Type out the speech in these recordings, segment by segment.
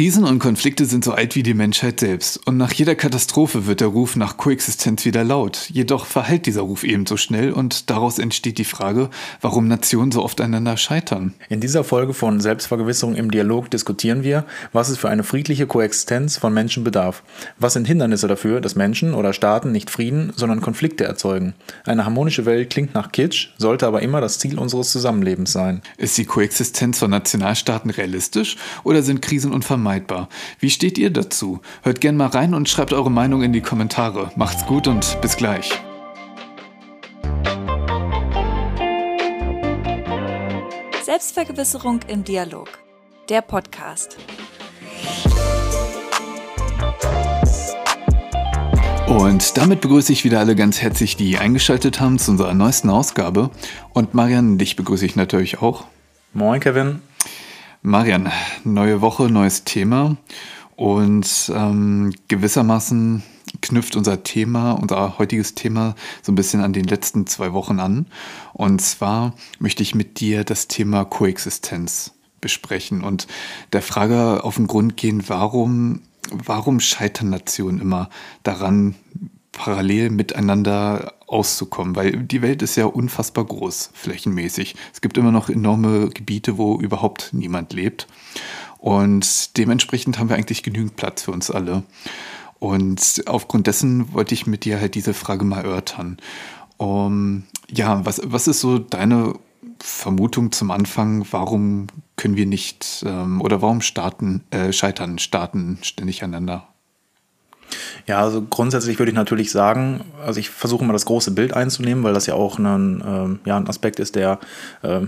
Krisen und Konflikte sind so alt wie die Menschheit selbst. Und nach jeder Katastrophe wird der Ruf nach Koexistenz wieder laut. Jedoch verhallt dieser Ruf ebenso schnell und daraus entsteht die Frage, warum Nationen so oft einander scheitern. In dieser Folge von Selbstvergewisserung im Dialog diskutieren wir, was es für eine friedliche Koexistenz von Menschen bedarf. Was sind Hindernisse dafür, dass Menschen oder Staaten nicht Frieden, sondern Konflikte erzeugen? Eine harmonische Welt klingt nach Kitsch, sollte aber immer das Ziel unseres Zusammenlebens sein. Ist die Koexistenz von Nationalstaaten realistisch oder sind Krisen unvermeidbar? Unvermeidbar. Wie steht ihr dazu? Hört gern mal rein und schreibt eure Meinung in die Kommentare. Macht's gut und bis gleich. Selbstvergewisserung im Dialog. Der Podcast. Und damit begrüße ich wieder alle ganz herzlich, die eingeschaltet haben zu unserer neuesten Ausgabe. Und Marian, dich begrüße ich natürlich auch. Moin, Kevin. Marian, neue Woche, neues Thema und ähm, gewissermaßen knüpft unser Thema, unser heutiges Thema so ein bisschen an den letzten zwei Wochen an. Und zwar möchte ich mit dir das Thema Koexistenz besprechen und der Frage auf den Grund gehen, warum, warum scheitern Nationen immer daran, parallel miteinander auszukommen, weil die Welt ist ja unfassbar groß, flächenmäßig. Es gibt immer noch enorme Gebiete, wo überhaupt niemand lebt. Und dementsprechend haben wir eigentlich genügend Platz für uns alle. Und aufgrund dessen wollte ich mit dir halt diese Frage mal erörtern. Um, ja, was, was ist so deine Vermutung zum Anfang, warum können wir nicht ähm, oder warum starten, äh, scheitern Staaten ständig aneinander? Ja, also grundsätzlich würde ich natürlich sagen, also ich versuche mal das große Bild einzunehmen, weil das ja auch ein, äh, ja, ein Aspekt ist, der äh,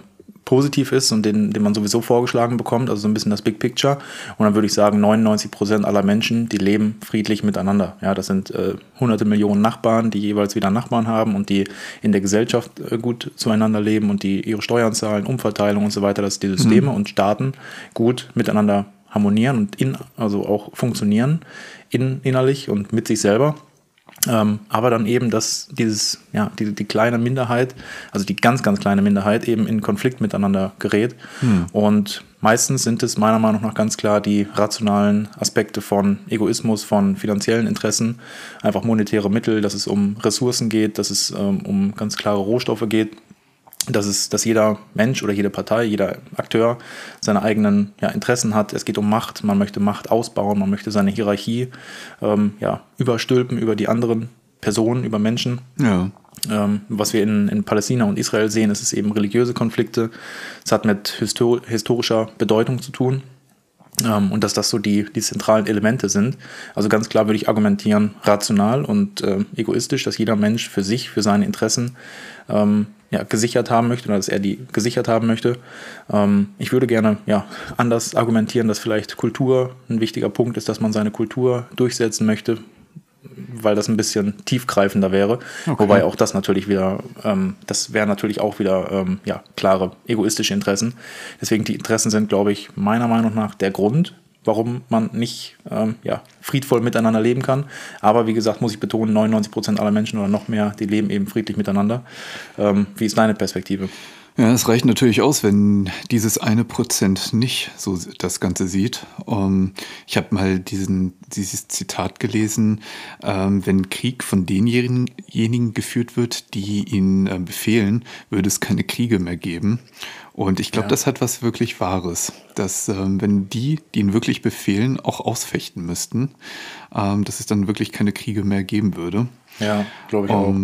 positiv ist und den, den man sowieso vorgeschlagen bekommt, also so ein bisschen das Big Picture. Und dann würde ich sagen, 99 Prozent aller Menschen, die leben friedlich miteinander. Ja, das sind äh, hunderte Millionen Nachbarn, die jeweils wieder Nachbarn haben und die in der Gesellschaft äh, gut zueinander leben und die ihre Steuern zahlen, Umverteilung und so weiter, dass die Systeme mhm. und Staaten gut miteinander harmonieren und in, also auch funktionieren in, innerlich und mit sich selber. Ähm, aber dann eben, dass dieses, ja, die, die kleine Minderheit, also die ganz, ganz kleine Minderheit eben in Konflikt miteinander gerät. Hm. Und meistens sind es meiner Meinung nach ganz klar die rationalen Aspekte von Egoismus, von finanziellen Interessen, einfach monetäre Mittel, dass es um Ressourcen geht, dass es ähm, um ganz klare Rohstoffe geht, dass, es, dass jeder Mensch oder jede Partei, jeder Akteur seine eigenen ja, Interessen hat. Es geht um Macht, man möchte Macht ausbauen, man möchte seine Hierarchie ähm, ja, überstülpen über die anderen Personen, über Menschen. Ja. Ähm, was wir in, in Palästina und Israel sehen, ist es eben religiöse Konflikte. Es hat mit histor historischer Bedeutung zu tun. Ähm, und dass das so die, die zentralen Elemente sind. Also ganz klar würde ich argumentieren, rational und äh, egoistisch, dass jeder Mensch für sich, für seine Interessen ähm, ja, gesichert haben möchte oder dass er die gesichert haben möchte. Ähm, ich würde gerne ja, anders argumentieren, dass vielleicht Kultur ein wichtiger Punkt ist, dass man seine Kultur durchsetzen möchte, weil das ein bisschen tiefgreifender wäre. Okay. Wobei auch das natürlich wieder, ähm, das wären natürlich auch wieder ähm, ja, klare egoistische Interessen. Deswegen die Interessen sind, glaube ich, meiner Meinung nach der Grund, warum man nicht ähm, ja, friedvoll miteinander leben kann. Aber wie gesagt, muss ich betonen, 99 Prozent aller Menschen oder noch mehr, die leben eben friedlich miteinander. Ähm, wie ist deine Perspektive? Ja, es reicht natürlich aus, wenn dieses eine Prozent nicht so das Ganze sieht. Um, ähm, ich habe mal diesen, dieses Zitat gelesen, ähm, wenn Krieg von denjenigen geführt wird, die ihn äh, befehlen, würde es keine Kriege mehr geben. Und ich glaube, ja. das hat was wirklich Wahres, dass ähm, wenn die, die ihn wirklich befehlen, auch ausfechten müssten, ähm, dass es dann wirklich keine Kriege mehr geben würde. Ja, glaube ich auch.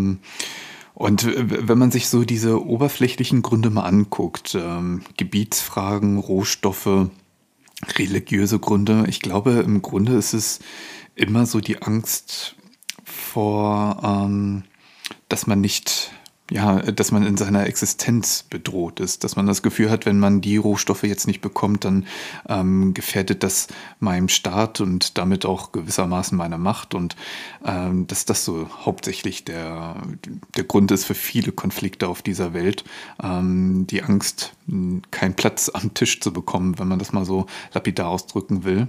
Und wenn man sich so diese oberflächlichen Gründe mal anguckt, ähm, Gebietsfragen, Rohstoffe, religiöse Gründe, ich glaube, im Grunde ist es immer so die Angst vor, ähm, dass man nicht ja, dass man in seiner Existenz bedroht ist, dass man das Gefühl hat, wenn man die Rohstoffe jetzt nicht bekommt, dann ähm, gefährdet das meinem Staat und damit auch gewissermaßen meiner Macht und ähm, dass das so hauptsächlich der, der Grund ist für viele Konflikte auf dieser Welt, ähm, die Angst, keinen Platz am Tisch zu bekommen, wenn man das mal so lapidar ausdrücken will.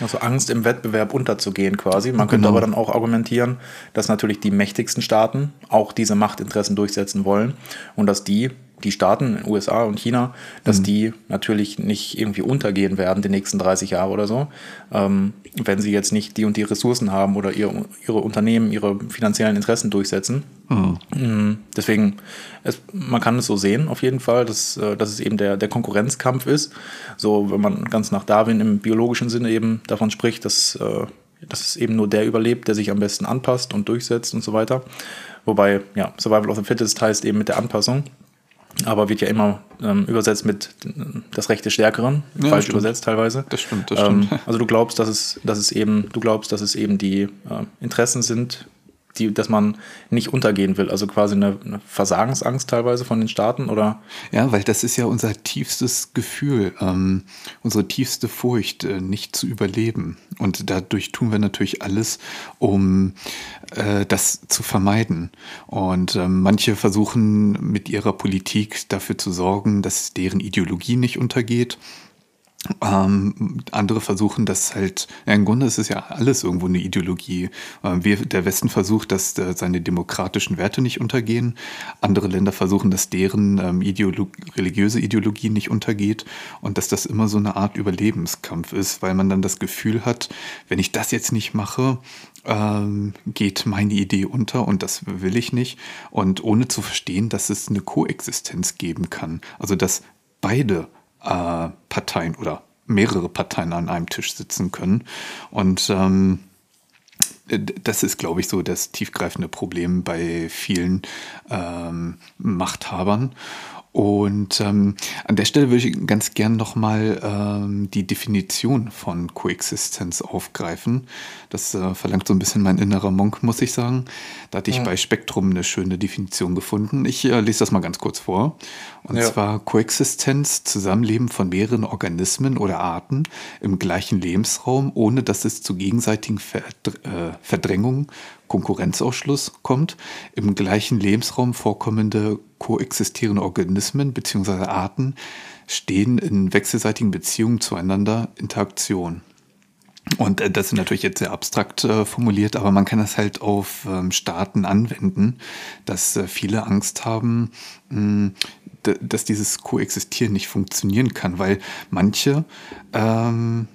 Also Angst im Wettbewerb unterzugehen quasi. Man könnte genau. aber dann auch argumentieren, dass natürlich die mächtigsten Staaten auch diese Machtinteressen durchsetzen wollen und dass die die Staaten, USA und China, dass mhm. die natürlich nicht irgendwie untergehen werden die nächsten 30 Jahre oder so, ähm, wenn sie jetzt nicht die und die Ressourcen haben oder ihr, ihre Unternehmen, ihre finanziellen Interessen durchsetzen. Mhm. mhm. Deswegen, es, man kann es so sehen, auf jeden Fall, dass, äh, dass es eben der, der Konkurrenzkampf ist. So, wenn man ganz nach Darwin im biologischen Sinne eben davon spricht, dass, äh, dass es eben nur der überlebt, der sich am besten anpasst und durchsetzt und so weiter. Wobei, ja, Survival of the Fittest heißt eben mit der Anpassung aber wird ja immer ähm, übersetzt mit das Recht des Stärkeren, ja, falsch übersetzt teilweise. Das stimmt, das stimmt. Ähm, also du glaubst, dass es, dass es eben, du glaubst, dass es eben die äh, Interessen sind die, dass man nicht untergehen will. Also quasi eine, eine, Versagensangst teilweise von den Staaten oder? Ja, weil das ist ja unser tiefstes Gefühl, ähm, unsere tiefste Furcht, äh, nicht zu überleben. Und dadurch tun wir natürlich alles, um äh, das zu vermeiden. Und äh, manche versuchen mit ihrer Politik dafür zu sorgen, dass deren Ideologie nicht untergeht. Ähm, andere versuchen das halt, ja, im Grunde ist es ja alles irgendwo eine Ideologie. Ähm, wir, der Westen versucht, dass äh, seine demokratischen Werte nicht untergehen. Andere Länder versuchen, dass deren ähm, Ideolo religiöse Ideologie nicht untergeht und dass das immer so eine Art Überlebenskampf ist, weil man dann das Gefühl hat, wenn ich das jetzt nicht mache, ähm, geht meine Idee unter und das will ich nicht. Und ohne zu verstehen, dass es eine Koexistenz geben kann. Also dass beide äh, Parteien oder mehrere Parteien an einem Tisch sitzen können. Und ähm, das ist, glaube ich, so das tiefgreifende Problem bei vielen ähm, Machthabern. Und ähm, an der Stelle würde ich ganz gern nochmal ähm, die Definition von Koexistenz aufgreifen. Das äh, verlangt so ein bisschen mein innerer Monk, muss ich sagen. Da hatte ich ja. bei Spektrum eine schöne Definition gefunden. Ich äh, lese das mal ganz kurz vor. Und ja. zwar Koexistenz, Zusammenleben von mehreren Organismen oder Arten im gleichen Lebensraum, ohne dass es zu gegenseitigen Verdr äh, Verdrängungen, Konkurrenzausschluss kommt, im gleichen Lebensraum vorkommende koexistierende Organismen bzw. Arten stehen in wechselseitigen Beziehungen zueinander, Interaktion. Und äh, das ist natürlich jetzt sehr abstrakt äh, formuliert, aber man kann das halt auf ähm, Staaten anwenden, dass äh, viele Angst haben, mh, dass dieses Koexistieren nicht funktionieren kann, weil manche ähm,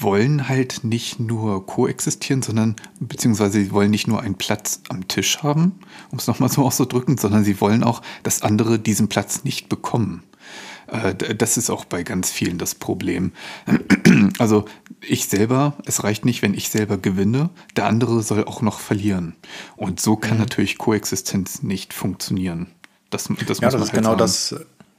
wollen halt nicht nur koexistieren, sondern beziehungsweise sie wollen nicht nur einen Platz am Tisch haben, um es nochmal so auszudrücken, sondern sie wollen auch, dass andere diesen Platz nicht bekommen. Äh, das ist auch bei ganz vielen das Problem. Also ich selber, es reicht nicht, wenn ich selber gewinne, der andere soll auch noch verlieren. Und so kann mhm. natürlich Koexistenz nicht funktionieren. Das, das ja, das ist halt genau sagen. das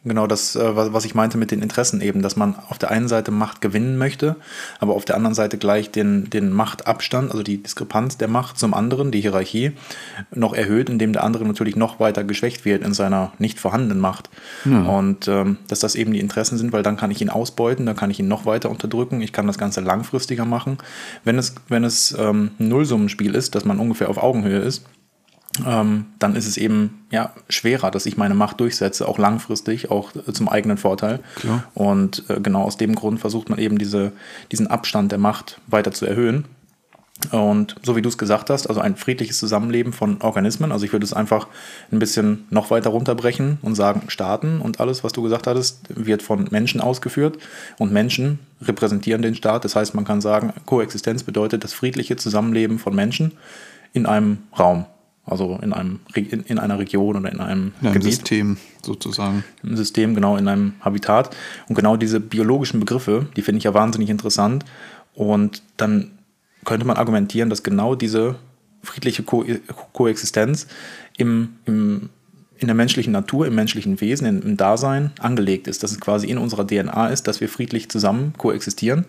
Genau das, äh, was ich meinte mit den Interessen eben, dass man auf der einen Seite Macht gewinnen möchte, aber auf der anderen Seite gleich den, den Machtabstand, also die Diskrepanz der Macht zum anderen, die Hierarchie, noch erhöht, indem der andere natürlich noch weiter geschwächt wird in seiner nicht vorhandenen Macht. Ja. Und ähm, dass das eben die Interessen sind, weil dann kann ich ihn ausbeuten, dann kann ich ihn noch weiter unterdrücken, ich kann das Ganze langfristiger machen. Wenn es, wenn es ähm, ein Nullsummenspiel ist, dass man ungefähr auf Augenhöhe ist, ähm, dann ist es eben ja, schwerer, dass ich meine Macht durchsetze, auch langfristig, auch äh, zum eigenen Vorteil. Klar. Und äh, genau aus dem Grund versucht man eben diese, diesen Abstand der Macht weiter zu erhöhen. Und so wie du es gesagt hast, also ein friedliches Zusammenleben von Organismen, also ich würde es einfach ein bisschen noch weiter runterbrechen und sagen, Staaten und alles, was du gesagt hattest, wird von Menschen ausgeführt und Menschen repräsentieren den Staat. Das heißt, man kann sagen, Koexistenz bedeutet das friedliche Zusammenleben von Menschen in einem Raum. Also in, einem, in, in einer Region oder in einem ja, Gebiet. System sozusagen. Im System, genau, in einem Habitat. Und genau diese biologischen Begriffe, die finde ich ja wahnsinnig interessant. Und dann könnte man argumentieren, dass genau diese friedliche Ko Koexistenz im, im, in der menschlichen Natur, im menschlichen Wesen, im, im Dasein angelegt ist. Dass es quasi in unserer DNA ist, dass wir friedlich zusammen koexistieren.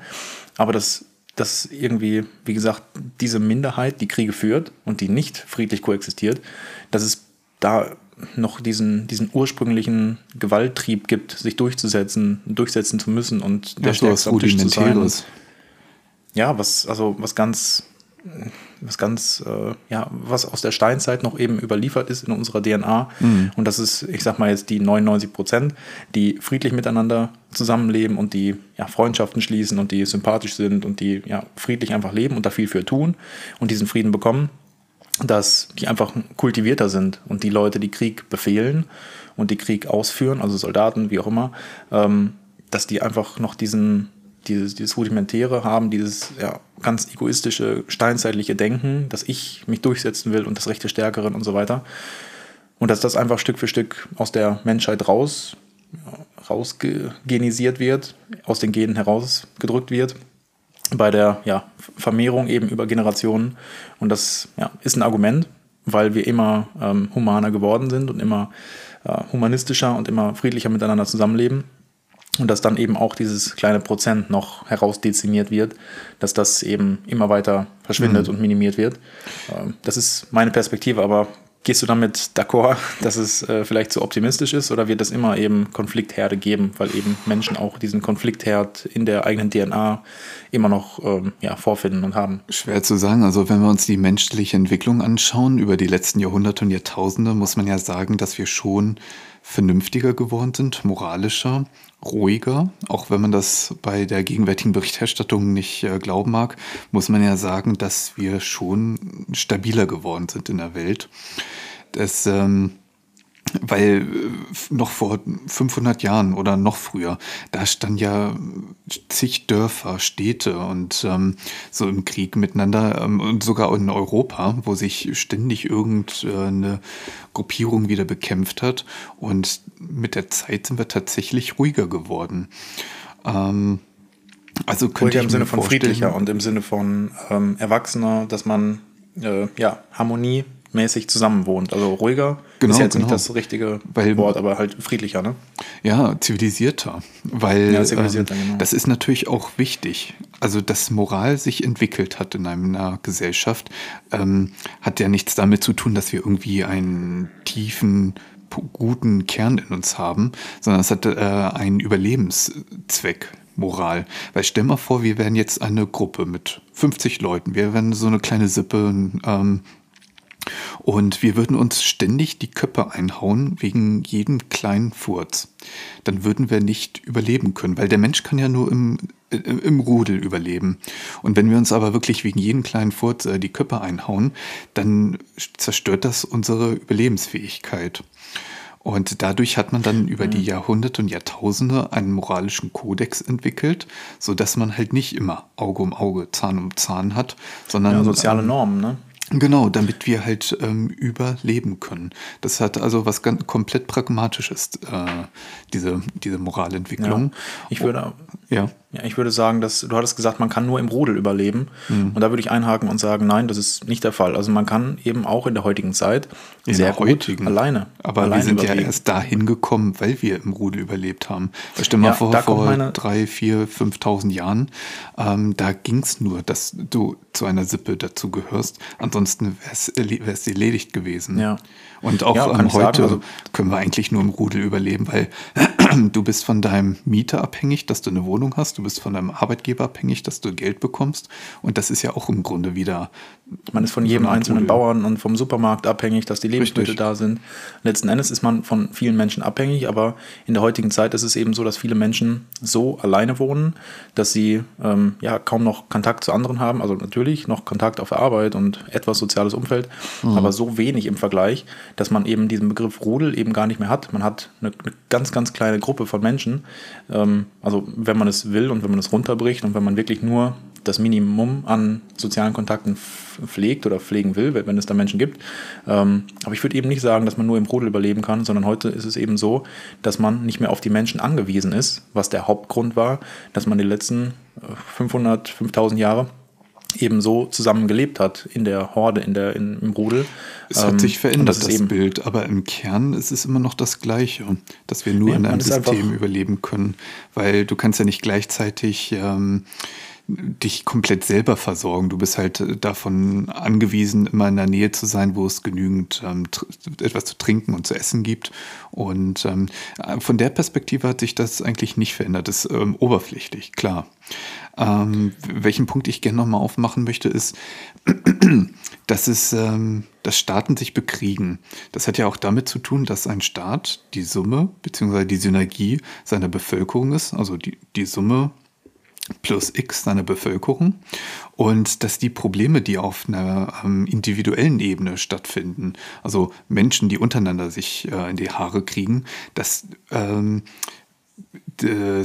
Aber das dass irgendwie, wie gesagt, diese Minderheit, die Kriege führt und die nicht friedlich koexistiert, dass es da noch diesen, diesen ursprünglichen Gewalttrieb gibt, sich durchzusetzen, durchsetzen zu müssen und der ja, Stärkste am Tisch zu sein. Ja, was, also was ganz was ganz, äh, ja, was aus der Steinzeit noch eben überliefert ist in unserer DNA. Mhm. Und das ist, ich sag mal jetzt die 99 Prozent, die friedlich miteinander zusammenleben und die ja, Freundschaften schließen und die sympathisch sind und die ja, friedlich einfach leben und da viel für tun und diesen Frieden bekommen. dass die einfach kultivierter sind und die Leute, die Krieg befehlen und die Krieg ausführen, also Soldaten, wie auch immer, ähm, dass die einfach noch diesen, dieses, dieses Rudimentäre haben, dieses ja, ganz egoistische, steinzeitliche Denken, dass ich mich durchsetzen will und das Recht des Stärkeren und so weiter. Und dass das einfach Stück für Stück aus der Menschheit raus, rausgenisiert wird, aus den Genen herausgedrückt wird bei der ja, Vermehrung eben über Generationen. Und das ja, ist ein Argument, weil wir immer ähm, humaner geworden sind und immer äh, humanistischer und immer friedlicher miteinander zusammenleben. Und dass dann eben auch dieses kleine Prozent noch herausdezimiert wird, dass das eben immer weiter verschwindet mhm. und minimiert wird. Ähm, das ist meine Perspektive, aber Gehst du damit d'accord, dass es äh, vielleicht zu optimistisch ist oder wird es immer eben Konfliktherde geben, weil eben Menschen auch diesen Konfliktherd in der eigenen DNA immer noch ähm, ja, vorfinden und haben? Schwer zu sagen. Also wenn wir uns die menschliche Entwicklung anschauen über die letzten Jahrhunderte und Jahrtausende, muss man ja sagen, dass wir schon vernünftiger geworden sind, moralischer, ruhiger. Auch wenn man das bei der gegenwärtigen Berichterstattung nicht äh, glauben mag, muss man ja sagen, dass wir schon stabiler geworden sind in der Welt. Das ähm, weil äh, noch vor 500 Jahren oder noch früher, da standen ja zig Dörfer, Städte und ähm, so im Krieg miteinander ähm, und sogar in Europa, wo sich ständig irgendeine Gruppierung wieder bekämpft hat. Und mit der Zeit sind wir tatsächlich ruhiger geworden. Ähm, also könnte ruhiger im Sinne von friedlicher und im Sinne von ähm, erwachsener, dass man äh, ja Harmonie mäßig zusammenwohnt. Also ruhiger genau, ist jetzt genau. nicht das richtige weil, Wort, aber halt friedlicher, ne? Ja, zivilisierter. Weil ja, zivilisierter, ähm, genau. das ist natürlich auch wichtig. Also, dass Moral sich entwickelt hat in einer Gesellschaft, ähm, hat ja nichts damit zu tun, dass wir irgendwie einen tiefen guten Kern in uns haben, sondern es hat äh, einen Überlebenszweck. Moral. Weil stell mal vor, wir wären jetzt eine Gruppe mit 50 Leuten. Wir wären so eine kleine Sippe, ähm, und wir würden uns ständig die Köpfe einhauen wegen jedem kleinen Furz. Dann würden wir nicht überleben können, weil der Mensch kann ja nur im, äh, im Rudel überleben. Und wenn wir uns aber wirklich wegen jedem kleinen Furz äh, die Köpfe einhauen, dann zerstört das unsere Überlebensfähigkeit. Und dadurch hat man dann über die. Jahrhunderte und Jahrtausende einen moralischen Kodex entwickelt, so dass man halt nicht immer Auge um Auge, Zahn um Zahn hat, sondern ja, soziale ähm, Normen, ne? Genau, damit wir halt ähm, überleben können. Das hat also was ganz komplett Pragmatisches, äh, diese, diese Moralentwicklung. Ja, ich würde, ja. Ja, ich würde sagen, dass du hattest gesagt, man kann nur im Rudel überleben. Mhm. Und da würde ich einhaken und sagen, nein, das ist nicht der Fall. Also man kann eben auch in der heutigen Zeit in sehr gut heutigen. alleine. Aber alleine wir sind überleben. ja erst dahin gekommen, weil wir im Rudel überlebt haben. Stell mal ja, vor, vor meine... drei, vier, 5.000 Jahren, ähm, da ging es nur, dass du zu einer Sippe dazu gehörst. Ansonsten wäre es erledigt gewesen. Ja. Und auch ja, ähm, heute sagen, also können wir eigentlich nur im Rudel überleben, weil du bist von deinem Mieter abhängig, dass du eine Wohnung hast, du bist von deinem Arbeitgeber abhängig, dass du Geld bekommst. Und das ist ja auch im Grunde wieder. Man ist von jedem einzelnen Bauern und vom Supermarkt abhängig, dass die Lebensmittel Richtig. da sind. Letzten Endes ist man von vielen Menschen abhängig, aber in der heutigen Zeit ist es eben so, dass viele Menschen so alleine wohnen, dass sie ähm, ja kaum noch Kontakt zu anderen haben. Also natürlich noch Kontakt auf der Arbeit und etwas soziales Umfeld, mhm. aber so wenig im Vergleich, dass man eben diesen Begriff Rudel eben gar nicht mehr hat. Man hat eine, eine ganz, ganz kleine Gruppe von Menschen. Ähm, also wenn man es will und wenn man es runterbricht und wenn man wirklich nur das Minimum an sozialen Kontakten pflegt oder pflegen will, wenn es da Menschen gibt. Ähm, aber ich würde eben nicht sagen, dass man nur im Rudel überleben kann, sondern heute ist es eben so, dass man nicht mehr auf die Menschen angewiesen ist, was der Hauptgrund war, dass man die letzten 500, äh, 5000 Jahre eben so zusammen gelebt hat in der Horde, in der, in, im Rudel. Es hat sich ähm, verändert, das, das Bild, aber im Kern ist es immer noch das Gleiche, dass wir nur ja, in einem System überleben können, weil du kannst ja nicht gleichzeitig ähm, dich komplett selber versorgen. Du bist halt äh, davon angewiesen, immer in der Nähe zu sein, wo es genügend ähm, etwas zu trinken und zu essen gibt. Und ähm, von der Perspektive hat sich das eigentlich nicht verändert. Das ist ähm, oberflächlich, klar. Ähm, welchen Punkt ich gerne nochmal aufmachen möchte, ist, dass es, ähm, dass Staaten sich bekriegen. Das hat ja auch damit zu tun, dass ein Staat die Summe bzw. die Synergie seiner Bevölkerung ist, also die, die Summe plus X seine Bevölkerung und dass die Probleme, die auf einer ähm, individuellen Ebene stattfinden, also Menschen, die untereinander sich äh, in die Haare kriegen, das ähm,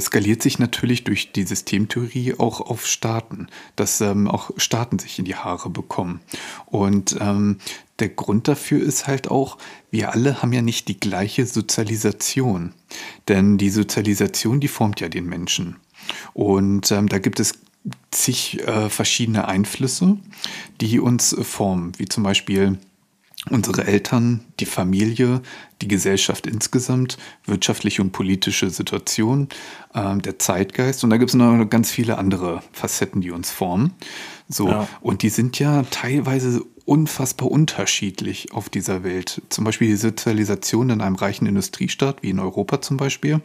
skaliert sich natürlich durch die Systemtheorie auch auf Staaten, dass ähm, auch Staaten sich in die Haare bekommen. Und ähm, der Grund dafür ist halt auch, wir alle haben ja nicht die gleiche Sozialisation. Denn die Sozialisation, die formt ja den Menschen. Und ähm, da gibt es zig äh, verschiedene Einflüsse, die uns äh, formen, wie zum Beispiel unsere Eltern, die Familie, die Gesellschaft insgesamt, wirtschaftliche und politische Situation, äh, der Zeitgeist und da gibt es noch ganz viele andere Facetten, die uns formen. So, ja. und die sind ja teilweise unfassbar unterschiedlich auf dieser Welt. Zum Beispiel die Sozialisation in einem reichen Industriestaat, wie in Europa zum Beispiel,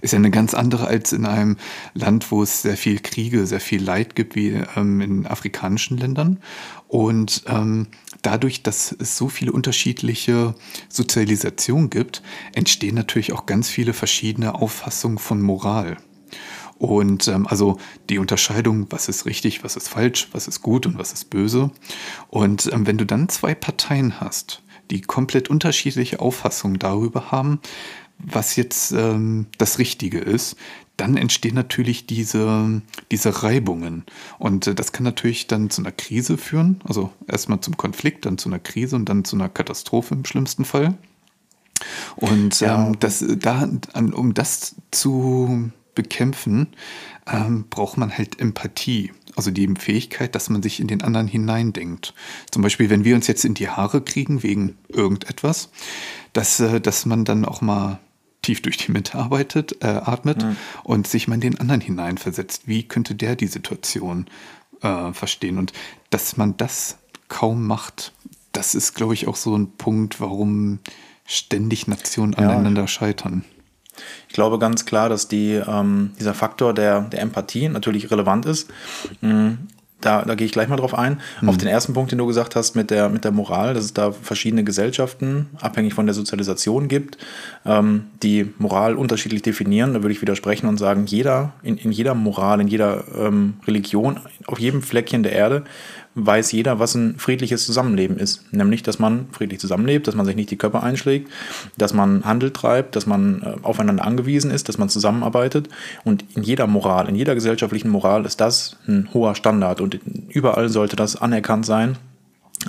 ist ja eine ganz andere als in einem Land, wo es sehr viel Kriege, sehr viel Leid gibt, wie ähm, in afrikanischen Ländern. Und ähm, dadurch, dass es so viele unterschiedliche Sozialisationen gibt, entstehen natürlich auch ganz viele verschiedene Auffassungen von Moral. Und ähm, also die Unterscheidung, was ist richtig, was ist falsch, was ist gut und was ist böse. Und ähm, wenn du dann zwei Parteien hast, die komplett unterschiedliche Auffassungen darüber haben, was jetzt ähm, das Richtige ist, dann entstehen natürlich diese, diese Reibungen. Und äh, das kann natürlich dann zu einer Krise führen. Also erstmal zum Konflikt, dann zu einer Krise und dann zu einer Katastrophe im schlimmsten Fall. Und ja. ähm, das, da, um das zu bekämpfen, ähm, braucht man halt Empathie. Also die Fähigkeit, dass man sich in den anderen hineindenkt. Zum Beispiel, wenn wir uns jetzt in die Haare kriegen wegen irgendetwas, dass, äh, dass man dann auch mal tief durch die Mitte arbeitet, äh, atmet mhm. und sich mal in den anderen hineinversetzt. Wie könnte der die Situation äh, verstehen? Und dass man das kaum macht, das ist, glaube ich, auch so ein Punkt, warum ständig Nationen ja. aneinander scheitern. Ich glaube ganz klar, dass die, ähm, dieser Faktor der, der Empathie natürlich relevant ist. Mhm. Da, da gehe ich gleich mal drauf ein. Mhm. Auf den ersten Punkt, den du gesagt hast mit der, mit der Moral, dass es da verschiedene Gesellschaften, abhängig von der Sozialisation gibt, ähm, die Moral unterschiedlich definieren. Da würde ich widersprechen und sagen, jeder, in, in jeder Moral, in jeder ähm, Religion, auf jedem Fleckchen der Erde weiß jeder, was ein friedliches Zusammenleben ist. Nämlich, dass man friedlich zusammenlebt, dass man sich nicht die Köpfe einschlägt, dass man Handel treibt, dass man äh, aufeinander angewiesen ist, dass man zusammenarbeitet. Und in jeder Moral, in jeder gesellschaftlichen Moral ist das ein hoher Standard. Und überall sollte das anerkannt sein,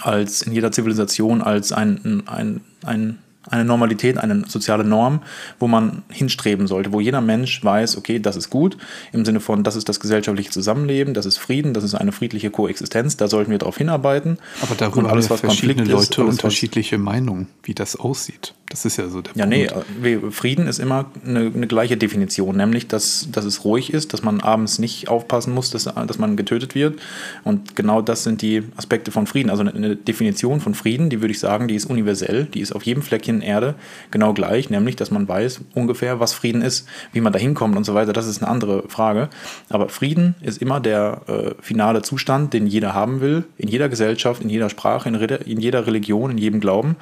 als in jeder Zivilisation, als ein, ein, ein eine Normalität, eine soziale Norm, wo man hinstreben sollte, wo jeder Mensch weiß, okay, das ist gut, im Sinne von, das ist das gesellschaftliche Zusammenleben, das ist Frieden, das ist eine friedliche Koexistenz, da sollten wir darauf hinarbeiten. Aber darüber und alles, was verschiedene Konflikt Leute ist, unterschiedliche Meinungen, wie das aussieht. Das ist ja so der ja, Punkt. nee, Frieden ist immer eine, eine, gleiche Definition, nämlich, dass, dass es ruhig ist, dass man abends nicht aufpassen muss, dass, dass man getötet wird. Und genau das sind die Aspekte von Frieden. Also eine Definition von Frieden, die würde ich sagen, die ist universell, die ist auf jedem Fleckchen Erde genau gleich, nämlich, dass man weiß ungefähr, was Frieden ist, wie man da hinkommt und so weiter. Das ist eine andere Frage. Aber Frieden ist immer der äh, finale Zustand, den jeder haben will, in jeder Gesellschaft, in jeder Sprache, in, in jeder Religion, in jedem Glauben,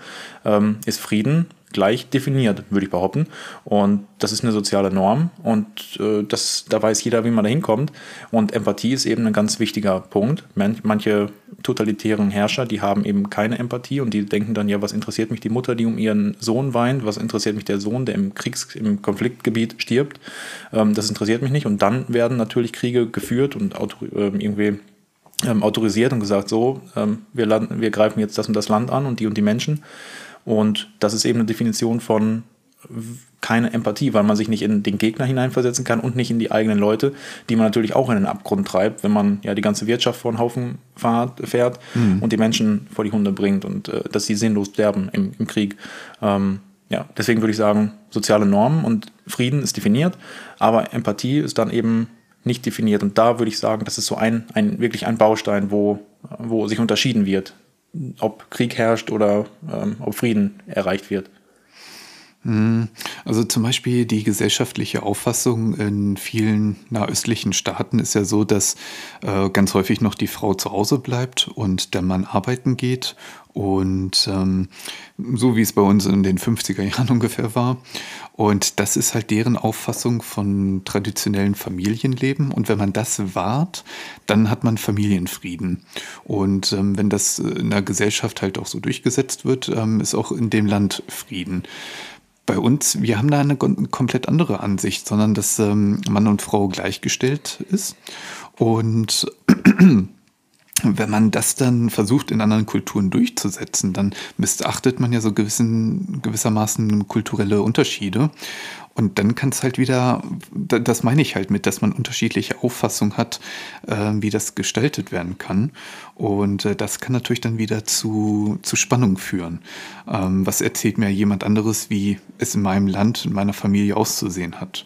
ähm, ist Frieden gleich definiert, würde ich behaupten. Und das ist eine soziale Norm und äh, das, da weiß jeder, wie man da hinkommt. Und Empathie ist eben ein ganz wichtiger Punkt. Manche totalitären Herrscher, die haben eben keine Empathie und die denken dann, ja, was interessiert mich die Mutter, die um ihren Sohn weint, was interessiert mich der Sohn, der im Kriegs-, im Konfliktgebiet stirbt. Ähm, das interessiert mich nicht. Und dann werden natürlich Kriege geführt und äh, irgendwie ähm, autorisiert und gesagt, so, ähm, wir, wir greifen jetzt das und das Land an und die und die Menschen. Und das ist eben eine Definition von keine Empathie, weil man sich nicht in den Gegner hineinversetzen kann und nicht in die eigenen Leute, die man natürlich auch in den Abgrund treibt, wenn man ja die ganze Wirtschaft vor den Haufen fahrt, fährt mhm. und die Menschen vor die Hunde bringt und äh, dass sie sinnlos sterben im, im Krieg. Ähm, ja, deswegen würde ich sagen, soziale Normen und Frieden ist definiert, aber Empathie ist dann eben nicht definiert. Und da würde ich sagen, das ist so ein, ein wirklich ein Baustein, wo, wo sich unterschieden wird ob Krieg herrscht oder ähm, ob Frieden erreicht wird. Hm, also zum Beispiel die gesellschaftliche Auffassung in vielen nahöstlichen Staaten ist ja so, dass äh, ganz häufig noch die Frau zu Hause bleibt und der Mann arbeiten geht. Und ähm, so wie es bei uns in den 50er Jahren ungefähr war. Und das ist halt deren Auffassung von traditionellen Familienleben. Und wenn man das wahrt, dann hat man Familienfrieden. Und ähm, wenn das in der Gesellschaft halt auch so durchgesetzt wird, ähm, ist auch in dem Land Frieden bei uns, wir haben da eine komplett andere Ansicht, sondern dass ähm, Mann und Frau gleichgestellt ist. Und wenn man das dann versucht, in anderen Kulturen durchzusetzen, dann missachtet man ja so gewissen, gewissermaßen kulturelle Unterschiede. Und dann kann es halt wieder, das meine ich halt mit, dass man unterschiedliche Auffassungen hat, äh, wie das gestaltet werden kann. Und äh, das kann natürlich dann wieder zu, zu Spannung führen. Ähm, was erzählt mir jemand anderes, wie es in meinem Land, in meiner Familie auszusehen hat?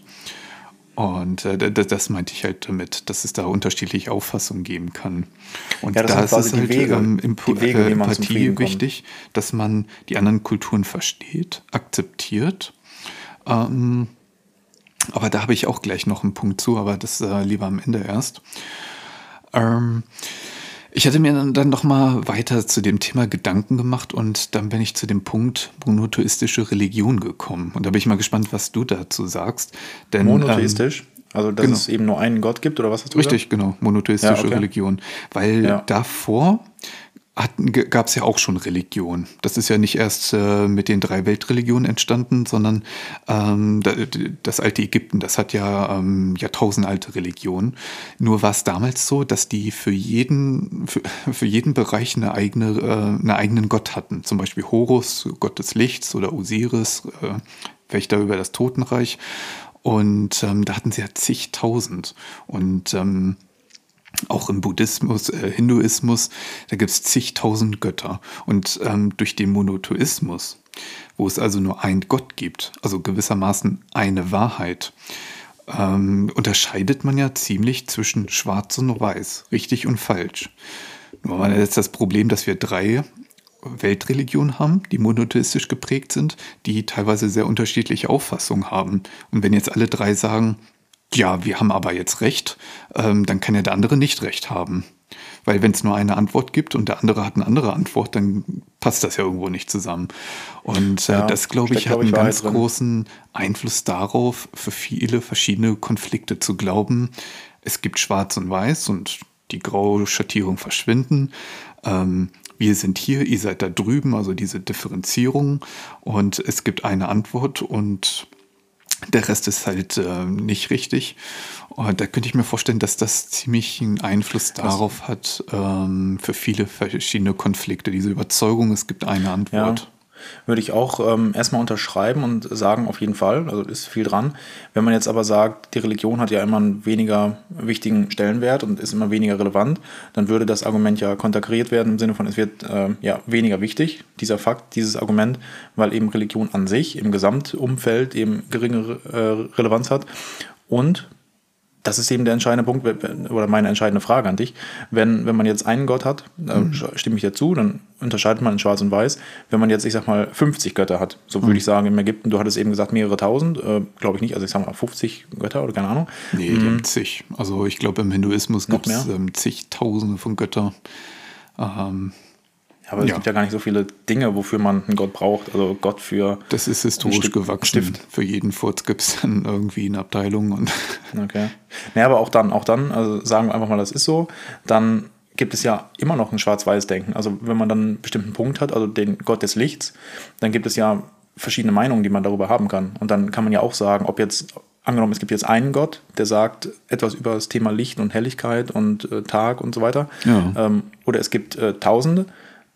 Und äh, das meinte ich halt damit, dass es da unterschiedliche Auffassungen geben kann. Und ja, da ist es halt Wege, ähm, Impo Wege, äh, Empathie wichtig, dass man die anderen Kulturen versteht, akzeptiert ähm, aber da habe ich auch gleich noch einen Punkt zu, aber das äh, lieber am Ende erst. Ähm, ich hatte mir dann noch mal weiter zu dem Thema Gedanken gemacht und dann bin ich zu dem Punkt monotheistische Religion gekommen. Und da bin ich mal gespannt, was du dazu sagst. Denn, Monotheistisch? Ähm, also, dass genau. es eben nur einen Gott gibt oder was hast du Richtig, gesagt? genau. Monotheistische ja, okay. Religion. Weil ja. davor gab es ja auch schon Religion. Das ist ja nicht erst äh, mit den drei Weltreligionen entstanden, sondern ähm, das alte Ägypten, das hat ja ähm, jahrtausendalte Religion. Nur war es damals so, dass die für jeden, für, für jeden Bereich eine eigene, äh, einen eigenen Gott hatten. Zum Beispiel Horus, Gott des Lichts, oder Osiris, äh, Wächter über das Totenreich. Und ähm, da hatten sie ja zigtausend. Und ähm, auch im Buddhismus, äh, Hinduismus, da gibt es zigtausend Götter. Und ähm, durch den Monotheismus, wo es also nur einen Gott gibt, also gewissermaßen eine Wahrheit, ähm, unterscheidet man ja ziemlich zwischen Schwarz und Weiß, richtig und falsch. Nur man hat jetzt das Problem, dass wir drei Weltreligionen haben, die monotheistisch geprägt sind, die teilweise sehr unterschiedliche Auffassungen haben. Und wenn jetzt alle drei sagen, ja, wir haben aber jetzt recht, ähm, dann kann ja der andere nicht recht haben. Weil wenn es nur eine Antwort gibt und der andere hat eine andere Antwort, dann passt das ja irgendwo nicht zusammen. Und äh, ja, das, glaube ich, hat einen ganz großen Einfluss darauf, für viele verschiedene Konflikte zu glauben, es gibt Schwarz und Weiß und die graue Schattierung verschwinden. Ähm, wir sind hier, ihr seid da drüben, also diese Differenzierung. Und es gibt eine Antwort und der Rest ist halt äh, nicht richtig. Und da könnte ich mir vorstellen, dass das ziemlich einen Einfluss darauf hat, ähm, für viele verschiedene Konflikte. Diese Überzeugung, es gibt eine Antwort. Ja würde ich auch ähm, erstmal unterschreiben und sagen, auf jeden Fall, also ist viel dran. Wenn man jetzt aber sagt, die Religion hat ja immer einen weniger wichtigen Stellenwert und ist immer weniger relevant, dann würde das Argument ja konterkariert werden im Sinne von, es wird äh, ja weniger wichtig, dieser Fakt, dieses Argument, weil eben Religion an sich im Gesamtumfeld eben geringere äh, Relevanz hat. Und das ist eben der entscheidende Punkt oder meine entscheidende Frage an dich. Wenn, wenn man jetzt einen Gott hat, mhm. stimme ich dazu, dann unterscheidet man in Schwarz und Weiß. Wenn man jetzt, ich sag mal, 50 Götter hat, so würde mhm. ich sagen, im Ägypten, du hattest eben gesagt mehrere tausend, äh, glaube ich nicht, also ich sag mal 50 Götter oder keine Ahnung. Nee, die mhm. zig. Also ich glaube, im Hinduismus gibt es ähm, zigtausende von Göttern. Ähm, aber es ja. gibt ja gar nicht so viele Dinge, wofür man einen Gott braucht. Also Gott für. Das ist historisch gewachsen. Stift. Für jeden Furz gibt es dann irgendwie eine Abteilung. Und okay. Naja, aber auch dann, auch dann, also sagen wir einfach mal, das ist so, dann gibt es ja immer noch ein Schwarz-Weiß-Denken. Also wenn man dann einen bestimmten Punkt hat, also den Gott des Lichts, dann gibt es ja verschiedene Meinungen, die man darüber haben kann. Und dann kann man ja auch sagen, ob jetzt angenommen, es gibt jetzt einen Gott, der sagt etwas über das Thema Licht und Helligkeit und äh, Tag und so weiter. Ja. Ähm, oder es gibt äh, Tausende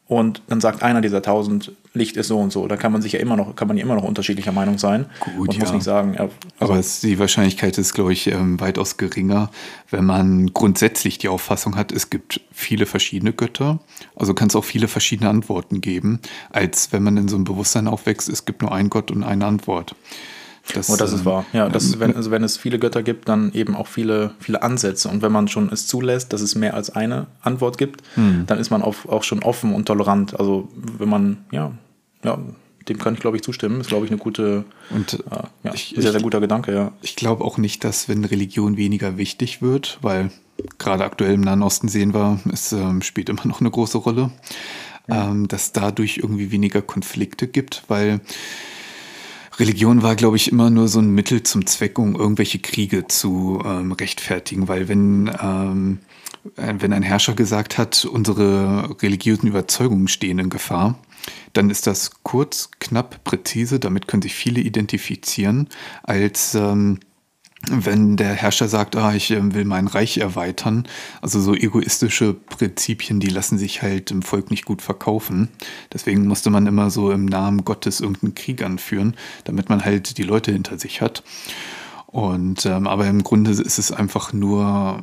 und dann sagt einer dieser tausend, Licht ist so und so. Da kann man sich ja immer noch, kann man ja immer noch unterschiedlicher Meinung sein. Gut, und ja. muss nicht sagen. Also Aber es, die Wahrscheinlichkeit ist, glaube ich, ähm, weitaus geringer, wenn man grundsätzlich die Auffassung hat, es gibt viele verschiedene Götter. Also kann es auch viele verschiedene Antworten geben, als wenn man in so einem Bewusstsein aufwächst, es gibt nur einen Gott und eine Antwort. Das, oh, das ist ähm, wahr. Ja, das ist, wenn, also wenn es viele Götter gibt, dann eben auch viele, viele Ansätze. Und wenn man schon es zulässt, dass es mehr als eine Antwort gibt, hm. dann ist man auf, auch schon offen und tolerant. Also wenn man, ja, ja, dem kann ich, glaube ich, zustimmen. Ist, glaube ich, eine gute, Und äh, ja, ich- sehr, sehr guter Gedanke, ja. Ich glaube auch nicht, dass wenn Religion weniger wichtig wird, weil gerade aktuell im Nahen Osten sehen wir, es ähm, spielt immer noch eine große Rolle, ähm, dass dadurch irgendwie weniger Konflikte gibt, weil Religion war, glaube ich, immer nur so ein Mittel zum Zweck, um irgendwelche Kriege zu ähm, rechtfertigen, weil wenn, ähm, äh, wenn ein Herrscher gesagt hat, unsere religiösen Überzeugungen stehen in Gefahr, dann ist das kurz, knapp, präzise, damit können sich viele identifizieren, als ähm, wenn der Herrscher sagt, ah, ich ähm, will mein Reich erweitern, also so egoistische Prinzipien, die lassen sich halt im Volk nicht gut verkaufen. Deswegen musste man immer so im Namen Gottes irgendeinen Krieg anführen, damit man halt die Leute hinter sich hat. Und ähm, aber im Grunde ist es einfach nur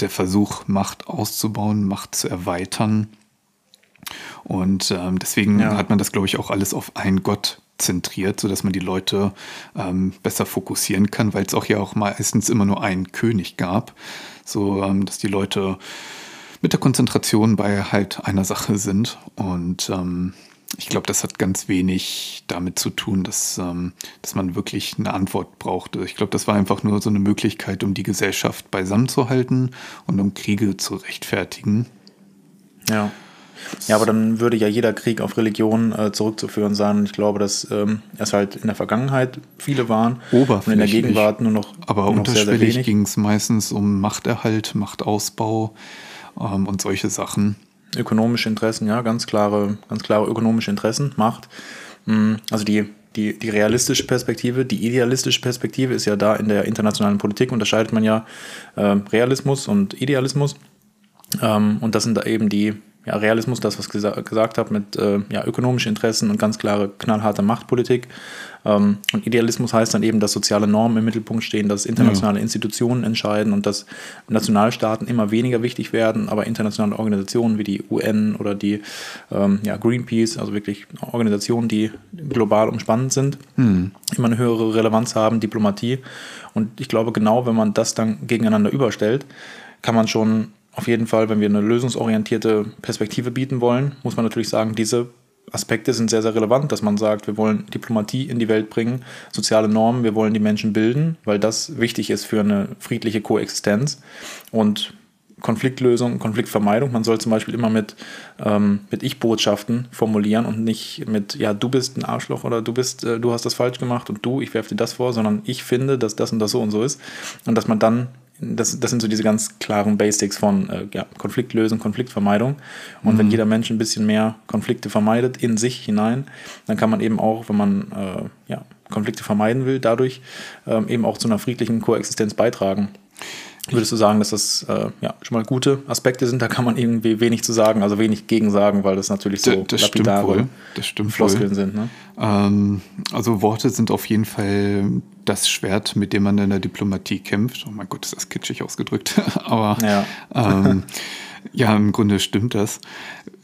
der Versuch, Macht auszubauen, Macht zu erweitern. Und ähm, deswegen Ja. hat man das, glaube ich, auch alles auf einen Gott zentriert, sodass man die Leute ähm, besser fokussieren kann, weil es auch ja auch meistens immer nur einen König gab, so ähm, dass die Leute mit der Konzentration bei halt einer Sache sind. Und ähm, ich glaube, das hat ganz wenig damit zu tun, dass, ähm, dass man wirklich eine Antwort brauchte. Ich glaube, das war einfach nur so eine Möglichkeit, um die Gesellschaft beisammenzuhalten und um Kriege zu rechtfertigen. Ja. Ja, aber dann würde ja jeder Krieg auf Religion äh, zurückzuführen sein. Und ich glaube, dass ähm, es halt in der Vergangenheit viele waren und in der Oberflächlich. Gegenwart nur noch, Aber nur noch unterschwellig ging es meistens um Machterhalt, Machtausbau ähm, und solche Sachen. Ökonomische Interessen, ja, ganz klare, ganz klare ökonomische Interessen, Macht. Mm, Also die, die, die realistische Perspektive, die idealistische Perspektive ist ja da in der internationalen Politik unterscheidet man ja ähm, Realismus und Idealismus. Ähm, und das sind da eben die, ja, Realismus, das, was ich gesa gesagt habe, mit äh, ja, ökonomischen Interessen und ganz klare, knallharte Machtpolitik. Ähm, und Idealismus heißt dann eben, dass soziale Normen im Mittelpunkt stehen, dass internationale Institutionen entscheiden und dass Nationalstaaten immer weniger wichtig werden, aber internationale Organisationen wie die UN oder die ähm, ja, Greenpeace, also wirklich Organisationen, die global umspannend sind, immer eine höhere Relevanz haben, Diplomatie. Und ich glaube, genau wenn man das dann gegeneinander überstellt, kann man schon auf jeden Fall, wenn wir eine lösungsorientierte Perspektive bieten wollen, muss man natürlich sagen, diese Aspekte sind sehr, sehr relevant, dass man sagt, wir wollen Diplomatie in die Welt bringen, soziale Normen, wir wollen die Menschen bilden, weil das wichtig ist für eine friedliche Koexistenz. Und Konfliktlösung, Konfliktvermeidung. Man soll zum Beispiel immer mit, ähm, mit Ich-Botschaften formulieren und nicht mit, ja, du bist ein Arschloch oder du bist, äh, du hast das falsch gemacht und du, ich werfe dir das vor, sondern ich finde, dass das und das so und so ist. Und dass man dann, das, das sind so diese ganz klaren Basics von äh, ja, Konfliktlösung, Konfliktvermeidung. Und wenn jeder Mensch ein bisschen mehr Konflikte vermeidet in sich hinein, dann kann man eben auch, wenn man äh, ja, Konflikte vermeiden will, dadurch ähm, eben auch zu einer friedlichen Koexistenz beitragen. Würdest du sagen, dass das äh, ja, schon mal gute Aspekte sind? Da kann man irgendwie wenig zu sagen, also wenig gegen sagen, weil das natürlich so D- das stimmt lapidare wohl. Das stimmt Floskeln wohl. sind. Ne? Ähm, also Worte sind auf jeden Fall das Schwert, mit dem man in der Diplomatie kämpft. Oh mein Gott, ist das kitschig ausgedrückt. Aber Ja. ähm, ja, im Grunde stimmt das.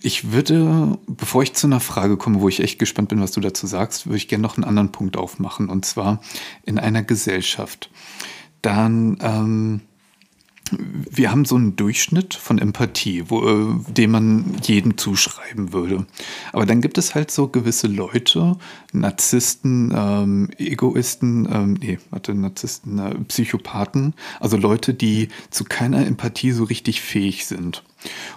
Ich würde, bevor ich zu einer Frage komme, wo ich echt gespannt bin, was du dazu sagst, würde ich gerne noch einen anderen Punkt aufmachen. Und zwar in einer Gesellschaft. Dann ähm, wir haben so einen Durchschnitt von Empathie, wo, äh, dem man jeden zuschreiben würde. Aber dann gibt es halt so gewisse Leute, Narzissten, ähm, Egoisten, ähm, nee, warte, Narzissten, äh, Psychopathen, also Leute, die zu keiner Empathie so richtig fähig sind.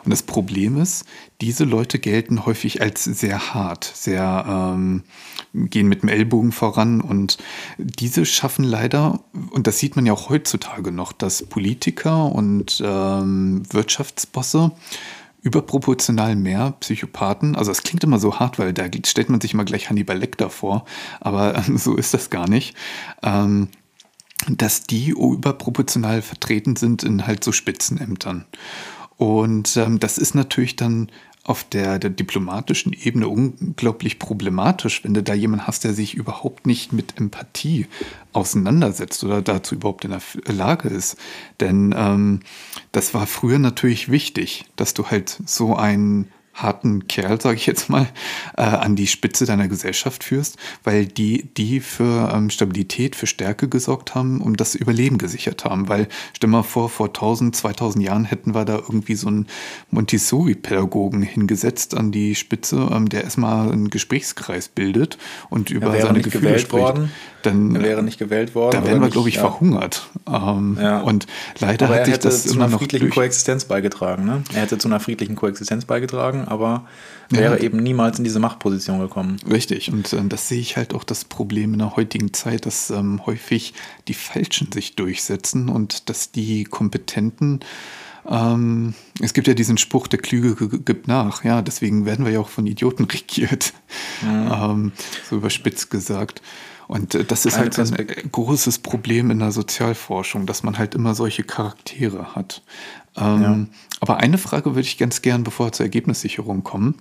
Und das Problem ist, diese Leute gelten häufig als sehr hart, sehr ähm, gehen mit dem Ellbogen voran und diese schaffen leider, und das sieht man ja auch heutzutage noch, dass Politiker und ähm, Wirtschaftsbosse überproportional mehr Psychopathen, also es klingt immer so hart, weil da stellt man sich immer gleich Hannibal Lecter vor, aber ähm, so ist das gar nicht. Ähm, dass die überproportional vertreten sind in halt so Spitzenämtern. Und ähm, das ist natürlich dann auf der, der diplomatischen Ebene unglaublich problematisch, wenn du da jemanden hast, der sich überhaupt nicht mit Empathie auseinandersetzt oder dazu überhaupt in der Lage ist. Denn ähm, das war früher natürlich wichtig, dass du halt so einen harten Kerl, sage ich jetzt mal, äh, an die Spitze deiner Gesellschaft führst, weil die, die für ähm, Stabilität, für Stärke gesorgt haben und das Überleben gesichert haben. Weil, stell mal vor, vor 1000, 2000 Jahren hätten wir da irgendwie so einen Montessori-Pädagogen hingesetzt an die Spitze, ähm, der erstmal einen Gesprächskreis bildet und über seine Gefühle spricht. Worden. Dann er wäre nicht gewählt worden. Da wären wir, glaube ich, ja. verhungert. Ähm, ja. Und leider hat sich das zu einer friedlichen Koexistenz beigetragen. Ne? Er hätte zu einer friedlichen Koexistenz beigetragen, aber wäre ja. eben niemals in diese Machtposition gekommen. Richtig. Und äh, das sehe ich halt auch das Problem in der heutigen Zeit, dass ähm, häufig die Falschen sich durchsetzen und dass die Kompetenten ähm, es gibt ja diesen Spruch, der Klüge gibt nach. Ja, deswegen werden wir ja auch von Idioten regiert. Mhm. Ähm, so überspitzt gesagt. Und äh, das ist halt so ein großes Problem in der Sozialforschung, dass man halt immer solche Charaktere hat. Ähm, ja. Aber eine Frage würde ich ganz gern, bevor wir zur Ergebnissicherung kommen,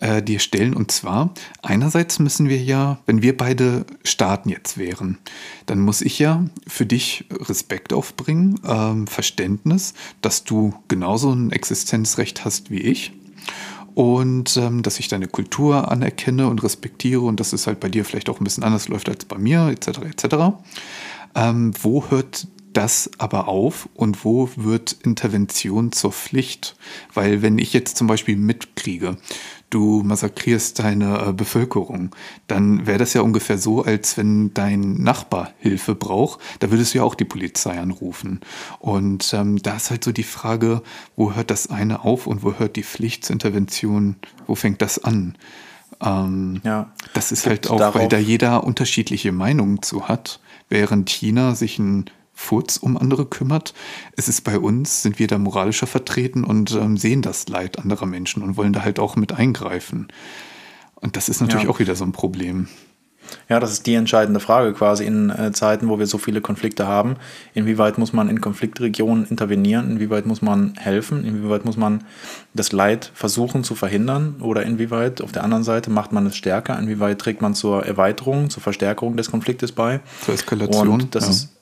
äh, dir stellen. Und zwar, einerseits müssen wir ja, wenn wir beide Staaten jetzt wären, dann muss ich ja für dich Respekt aufbringen, ähm, Verständnis, dass du genauso ein Existenzrecht hast wie ich und ähm, dass ich deine Kultur anerkenne und respektiere und dass es halt bei dir vielleicht auch ein bisschen anders läuft als bei mir, etc. etc. Ähm, wo hört das aber auf und wo wird Intervention zur Pflicht? Weil wenn ich jetzt zum Beispiel mitkriege, du massakrierst deine äh, Bevölkerung, dann wäre das ja ungefähr so, als wenn dein Nachbar Hilfe braucht, da würdest du ja auch die Polizei anrufen. Und ähm, da ist halt so die Frage, wo hört das eine auf und wo hört die Pflicht zur Intervention, wo fängt das an? Ähm, ja, das ist halt auch, weil da jeder unterschiedliche Meinungen zu hat, während China sich ein Furz um andere kümmert. Es ist bei uns, sind wir da moralischer vertreten und ähm, sehen das Leid anderer Menschen und wollen da halt auch mit eingreifen. Und das ist natürlich ja. auch wieder so ein Problem. Ja, das ist die entscheidende Frage quasi in äh, Zeiten, wo wir so viele Konflikte haben. Inwieweit muss man in Konfliktregionen intervenieren? Inwieweit muss man helfen? Inwieweit muss man das Leid versuchen zu verhindern? Oder inwieweit auf der anderen Seite macht man es stärker? Inwieweit trägt man zur Erweiterung, zur Verstärkung des Konfliktes bei? Zur Eskalation. Und das ja. ist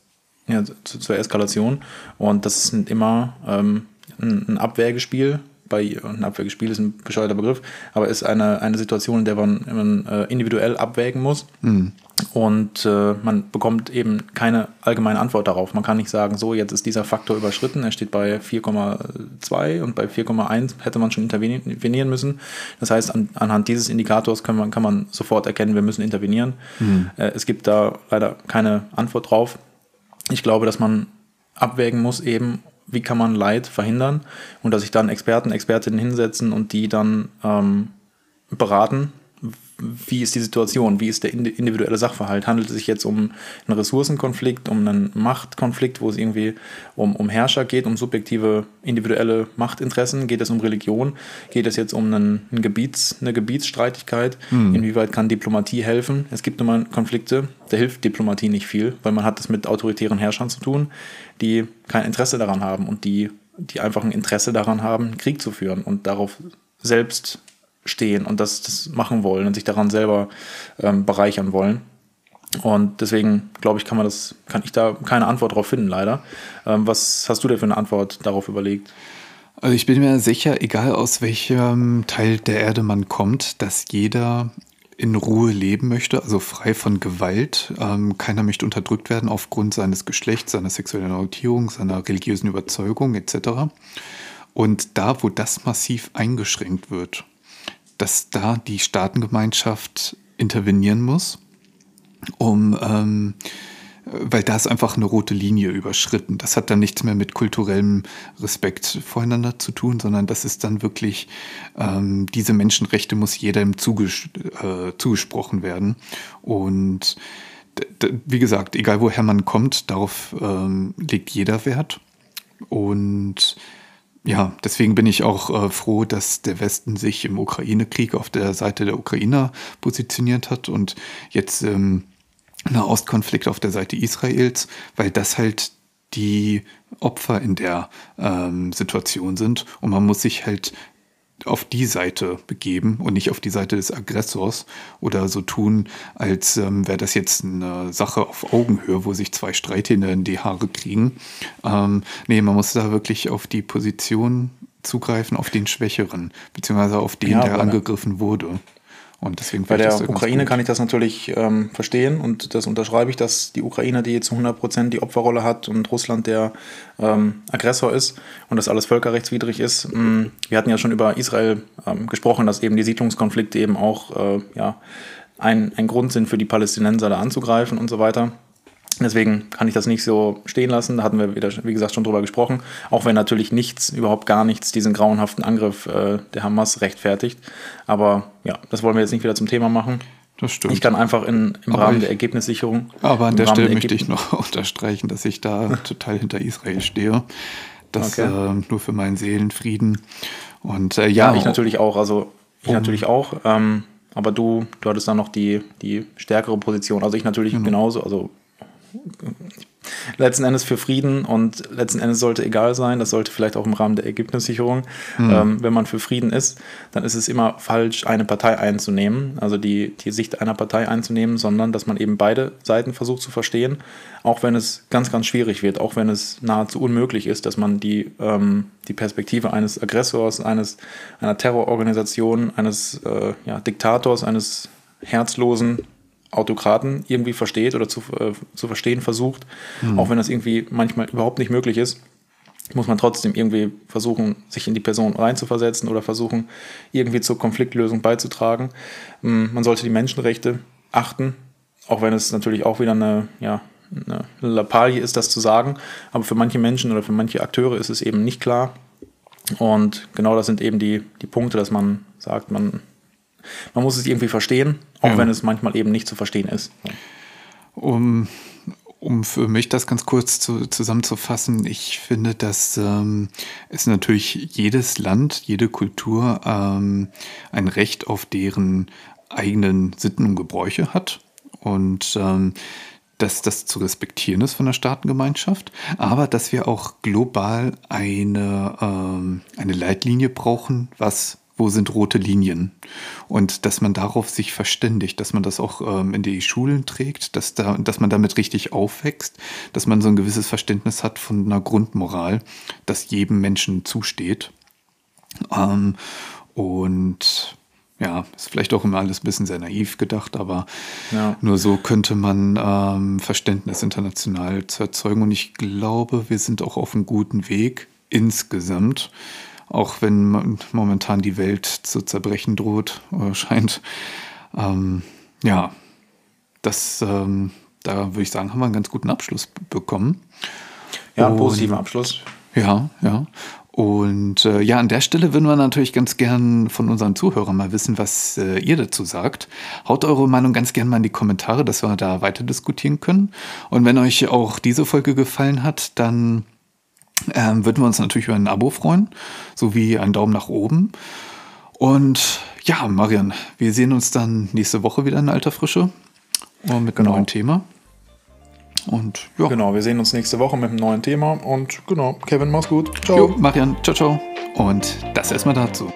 ja, zu, zur Eskalation. Und das ist immer ähm, ein, ein Abwägespiel. Bei, ein Abwägespiel ist ein bescheuerter Begriff, aber ist eine, eine Situation, in der man, man äh, individuell abwägen muss. Mhm. Und äh, man bekommt eben keine allgemeine Antwort darauf. Man kann nicht sagen, so, jetzt ist dieser Faktor überschritten, er steht bei 4,2 und bei 4,1 hätte man schon intervenieren müssen. Das heißt, an, anhand dieses Indikators kann man, kann man sofort erkennen, wir müssen intervenieren. Mhm. Äh, es gibt da leider keine Antwort drauf ich glaube, dass man abwägen muss eben, wie kann man Leid verhindern und dass sich dann Experten, Expertinnen hinsetzen und die dann ähm, beraten, wie ist die Situation, wie ist der individuelle Sachverhalt? Handelt es sich jetzt um einen Ressourcenkonflikt, um einen Machtkonflikt, wo es irgendwie um, um Herrscher geht, um subjektive individuelle Machtinteressen? Geht es um Religion? Geht es jetzt um einen, einen Gebiets, eine Gebietsstreitigkeit? Hm. Inwieweit kann Diplomatie helfen? Es gibt immer Konflikte, da hilft Diplomatie nicht viel, weil man hat es mit autoritären Herrschern zu tun, die kein Interesse daran haben und die, die einfach ein Interesse daran haben, Krieg zu führen und darauf selbst stehen und das, das machen wollen und sich daran selber ähm, bereichern wollen. Und deswegen glaube ich, kann man das, kann ich da keine Antwort darauf finden, leider. Ähm, was hast du denn für eine Antwort darauf überlegt? Also ich bin mir sicher, egal aus welchem Teil der Erde man kommt, dass jeder in Ruhe leben möchte, also frei von Gewalt. Ähm, keiner möchte unterdrückt werden aufgrund seines Geschlechts, seiner sexuellen Orientierung, seiner religiösen Überzeugung etc. Und da, wo das massiv eingeschränkt wird, dass da die Staatengemeinschaft intervenieren muss, um, ähm, weil da ist einfach eine rote Linie überschritten. Das hat dann nichts mehr mit kulturellem Respekt voreinander zu tun, sondern das ist dann wirklich, ähm, diese Menschenrechte muss jedem zuges äh, zugesprochen werden. Und wie gesagt, egal woher man kommt, darauf ähm, legt jeder Wert. Und ja, deswegen bin ich auch äh, froh, dass der Westen sich im Ukraine-Krieg auf der Seite der Ukrainer positioniert hat und jetzt ähm, Ostkonflikt auf der Seite Israels, weil das halt die Opfer in der ähm, Situation sind. Und man muss sich halt auf die Seite begeben und nicht auf die Seite des Aggressors oder so tun, als ähm, wäre das jetzt eine Sache auf Augenhöhe, wo sich zwei Streithähne in die Haare kriegen. Ähm, nee, man muss da wirklich auf die Position zugreifen auf den Schwächeren, beziehungsweise auf den, Ja, der angegriffen wurde. Und deswegen Bei der Ukraine kann ich das natürlich ähm, verstehen und das unterschreibe ich, dass die Ukraine die zu 100 Prozent die Opferrolle hat und Russland der ähm, Aggressor ist und das alles völkerrechtswidrig ist. Mm, Wir hatten ja schon über Israel ähm, gesprochen, dass eben die Siedlungskonflikte eben auch äh, ja, ein, ein Grund sind für die Palästinenser da anzugreifen und so weiter. Deswegen kann ich das nicht so stehen lassen. Da hatten wir, wieder, wie gesagt, schon drüber gesprochen. Auch wenn natürlich nichts, überhaupt gar nichts, diesen grauenhaften Angriff äh, der Hamas rechtfertigt. Aber ja, das wollen wir jetzt nicht wieder zum Thema machen. Das stimmt. Ich kann einfach in, im Aber Rahmen ich- der Ergebnissicherung. Aber an der Rahmen Stelle der möchte ich noch unterstreichen, dass ich da total hinter Israel stehe. Das Okay. äh, nur für meinen Seelenfrieden. Und äh, Ja, ja, ich natürlich auch. Also ich Um- natürlich auch. Ähm, aber du, du hattest dann noch die, die stärkere Position. Also ich natürlich Genau. genauso. Also letzten Endes für Frieden und letzten Endes sollte egal sein, das sollte vielleicht auch im Rahmen der Ergebnissicherung, Mhm. ähm, wenn man für Frieden ist, dann ist es immer falsch, eine Partei einzunehmen, also die, die Sicht einer Partei einzunehmen, sondern dass man eben beide Seiten versucht zu verstehen, auch wenn es ganz, ganz schwierig wird, auch wenn es nahezu unmöglich ist, dass man die, ähm, die Perspektive eines Aggressors, eines, einer Terrororganisation, eines äh, ja, Diktators, eines herzlosen Autokraten irgendwie versteht oder zu, äh, zu verstehen versucht, auch wenn das irgendwie manchmal überhaupt nicht möglich ist, muss man trotzdem irgendwie versuchen, sich in die Person reinzuversetzen oder versuchen, irgendwie zur Konfliktlösung beizutragen. Mm, Man sollte die Menschenrechte achten, auch wenn es natürlich auch wieder eine, ja, eine Lappalie ist, das zu sagen. Aber für manche Menschen oder für manche Akteure ist es eben nicht klar. Und genau das sind eben die, die Punkte, dass man sagt, man, man muss es irgendwie verstehen, auch Ja. wenn es manchmal eben nicht zu verstehen ist. um, um für mich das ganz kurz zu, zusammenzufassen, ich finde, dass ähm, es natürlich jedes Land, jede Kultur ähm, ein Recht auf deren eigenen Sitten und Gebräuche hat. Und ähm, dass das zu respektieren ist von der Staatengemeinschaft, aber dass wir auch global eine, ähm, eine Leitlinie brauchen, was wo sind rote Linien und dass man darauf sich verständigt, dass man das auch ähm, in die Schulen trägt, dass, da, dass man damit richtig aufwächst, dass man so ein gewisses Verständnis hat von einer Grundmoral, das jedem Menschen zusteht. Ähm, und ja, ist vielleicht auch immer alles ein bisschen sehr naiv gedacht, aber Ja. nur so könnte man ähm, Verständnis international zu erzeugen. Und ich glaube, wir sind auch auf einem guten Weg insgesamt, auch wenn momentan die Welt zu zerbrechen droht oder scheint. Ähm, ja, das, ähm, da würde ich sagen, haben wir einen ganz guten Abschluss bekommen. Ja, einen positiven Abschluss. Ja, ja. Und äh, ja, an der Stelle würden wir natürlich ganz gern von unseren Zuhörern mal wissen, was äh, ihr dazu sagt. Haut eure Meinung ganz gern mal in die Kommentare, dass wir da weiter diskutieren können. Und wenn euch auch diese Folge gefallen hat, dann ähm, würden wir uns natürlich über ein Abo freuen, sowie einen Daumen nach oben. Und ja, Marian, wir sehen uns dann nächste Woche wieder in alter Frische äh, mit einem Genau. neuen Thema. Und ja, Genau, wir sehen uns nächste Woche mit einem neuen Thema und genau, Kevin, mach's gut. Ciao. Jo, Marian, ciao, ciao. Und das erstmal dazu.